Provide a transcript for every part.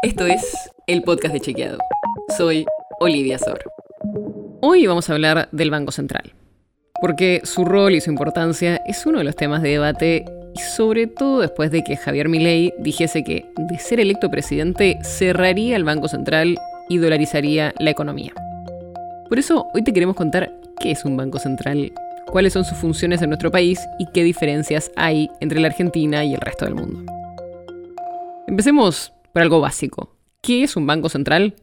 Esto es el podcast de Chequeado. Soy Olivia Sor. Hoy vamos a hablar del Banco Central, porque su rol y su importancia es uno de los temas de debate y sobre todo después de que Javier Milei dijese que, de ser electo presidente, cerraría el Banco Central y dolarizaría la economía. Por eso hoy te queremos contar qué es un Banco Central, cuáles son sus funciones en nuestro país y qué diferencias hay entre la Argentina y el resto del mundo. Empecemos por algo básico. ¿Qué es un banco central?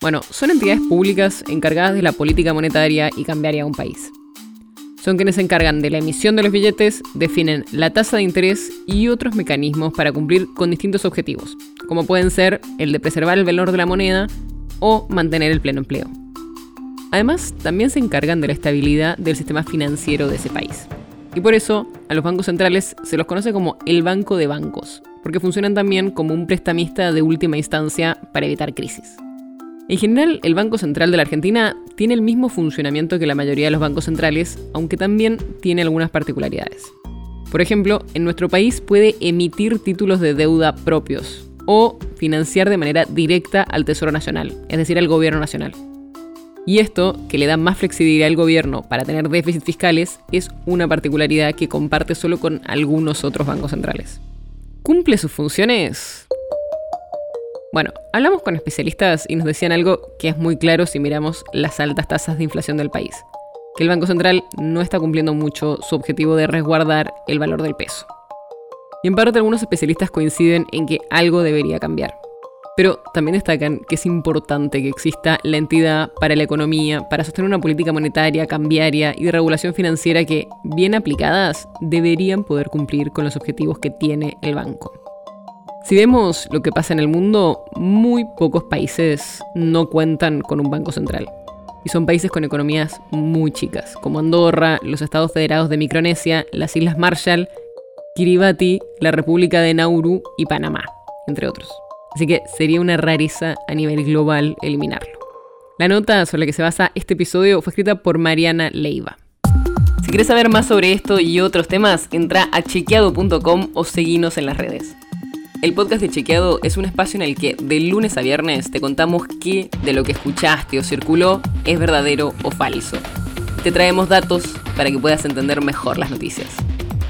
Bueno, son entidades públicas encargadas de la política monetaria y cambiaria de un país. Son quienes se encargan de la emisión de los billetes, definen la tasa de interés y otros mecanismos para cumplir con distintos objetivos, como pueden ser el de preservar el valor de la moneda o mantener el pleno empleo. Además, también se encargan de la estabilidad del sistema financiero de ese país. Y por eso, a los bancos centrales se los conoce como el banco de bancos, porque funcionan también como un prestamista de última instancia para evitar crisis. En general, el Banco Central de la Argentina tiene el mismo funcionamiento que la mayoría de los bancos centrales, aunque también tiene algunas particularidades. Por ejemplo, en nuestro país puede emitir títulos de deuda propios o financiar de manera directa al Tesoro Nacional, es decir, al Gobierno Nacional. Y esto, que le da más flexibilidad al gobierno para tener déficits fiscales, es una particularidad que comparte solo con algunos otros bancos centrales. ¿Cumple sus funciones? Bueno, hablamos con especialistas y nos decían algo que es muy claro si miramos las altas tasas de inflación del país, que el Banco Central no está cumpliendo mucho su objetivo de resguardar el valor del peso. Y en parte algunos especialistas coinciden en que algo debería cambiar. Pero también destacan que es importante que exista la entidad para la economía, para sostener una política monetaria, cambiaria y de regulación financiera que, bien aplicadas, deberían poder cumplir con los objetivos que tiene el banco. Si vemos lo que pasa en el mundo, muy pocos países no cuentan con un banco central. Y son países con economías muy chicas, como Andorra, los Estados Federados de Micronesia, las Islas Marshall, Kiribati, la República de Nauru y Panamá, entre otros. Así que sería una rareza a nivel global eliminarlo. La nota sobre la que se basa este episodio fue escrita por Mariana Leiva. Si quieres saber más sobre esto y otros temas, entra a chequeado.com o seguinos en las redes. El podcast de Chequeado es un espacio en el que de lunes a viernes te contamos qué de lo que escuchaste o circuló es verdadero o falso. Te traemos datos para que puedas entender mejor las noticias.